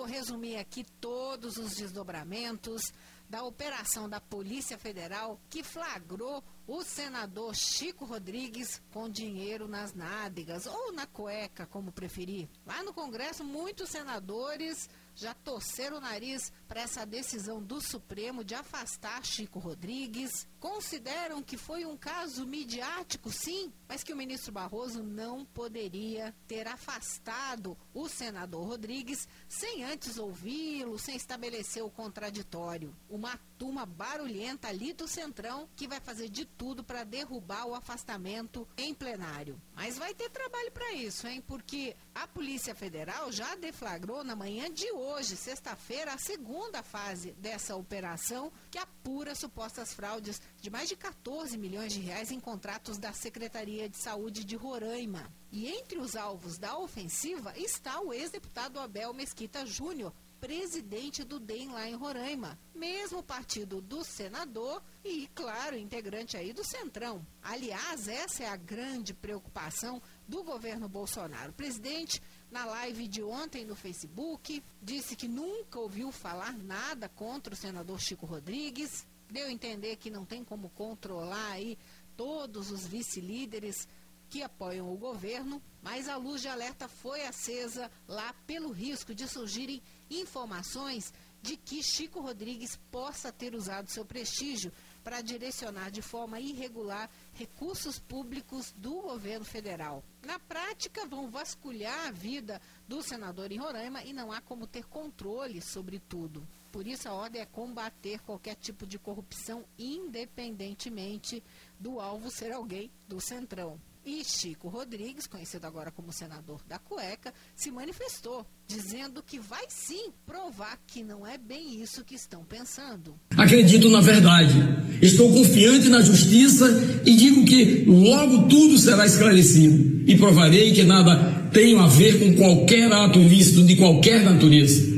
vou resumir aqui todos os desdobramentos da operação da Polícia Federal que flagrou o senador Chico Rodrigues com dinheiro nas nádegas ou na cueca, como preferir. Lá no Congresso, muitos senadores já torceram o nariz para essa decisão do Supremo de afastar Chico Rodrigues. Consideram que foi um caso midiático, sim, mas que o ministro Barroso não poderia ter afastado o senador Rodrigues sem antes ouvi-lo, sem estabelecer o contraditório. Uma turma barulhenta ali do Centrão que vai fazer de tudo para derrubar o afastamento em plenário. Mas vai ter trabalho para isso, hein? Porque a Polícia Federal já deflagrou na manhã de hoje, sexta-feira, a segunda fase dessa operação que apura supostas fraudes de mais de 14 milhões de reais em contratos da Secretaria de Saúde de Roraima. E entre os alvos da ofensiva está o ex-deputado Abel Mesquita Júnior, presidente do DEM lá em Roraima, mesmo partido do senador e, claro, integrante aí do Centrão. Aliás, essa é a grande preocupação do governo Bolsonaro. O presidente, na live de ontem no Facebook, disse que nunca ouviu falar nada contra o senador Chico Rodrigues, deu a entender que não tem como controlar aí todos os vice-líderes que apoiam o governo, mas a luz de alerta foi acesa lá pelo risco de surgirem informações de que Chico Rodrigues possa ter usado seu prestígio para direcionar de forma irregular recursos públicos do governo federal. Na prática, vão vasculhar a vida do senador em Roraima e não há como ter controle sobre tudo. Por isso, a ordem é combater qualquer tipo de corrupção, independentemente do alvo ser alguém do Centrão. E Chico Rodrigues, conhecido agora como senador da cueca, se manifestou, dizendo que vai sim provar que não é bem isso que estão pensando. Acredito na verdade, estou confiante na justiça e digo que logo tudo será esclarecido e provarei que nada tem a ver com qualquer ato ilícito de qualquer natureza.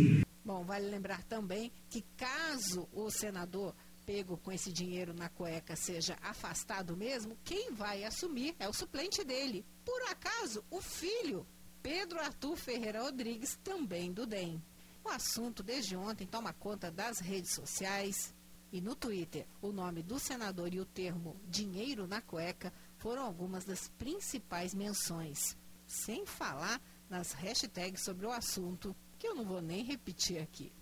Bom, vale lembrar também que caso o senador pego com esse dinheiro na cueca seja afastado mesmo, quem vai assumir é o suplente dele. Por acaso, o filho, Pedro Arthur Ferreira Rodrigues, também do DEM. O assunto, desde ontem, toma conta das redes sociais e no Twitter. O nome do senador e o termo dinheiro na cueca foram algumas das principais menções. Sem falar nas hashtags sobre o assunto, que eu não vou nem repetir aqui.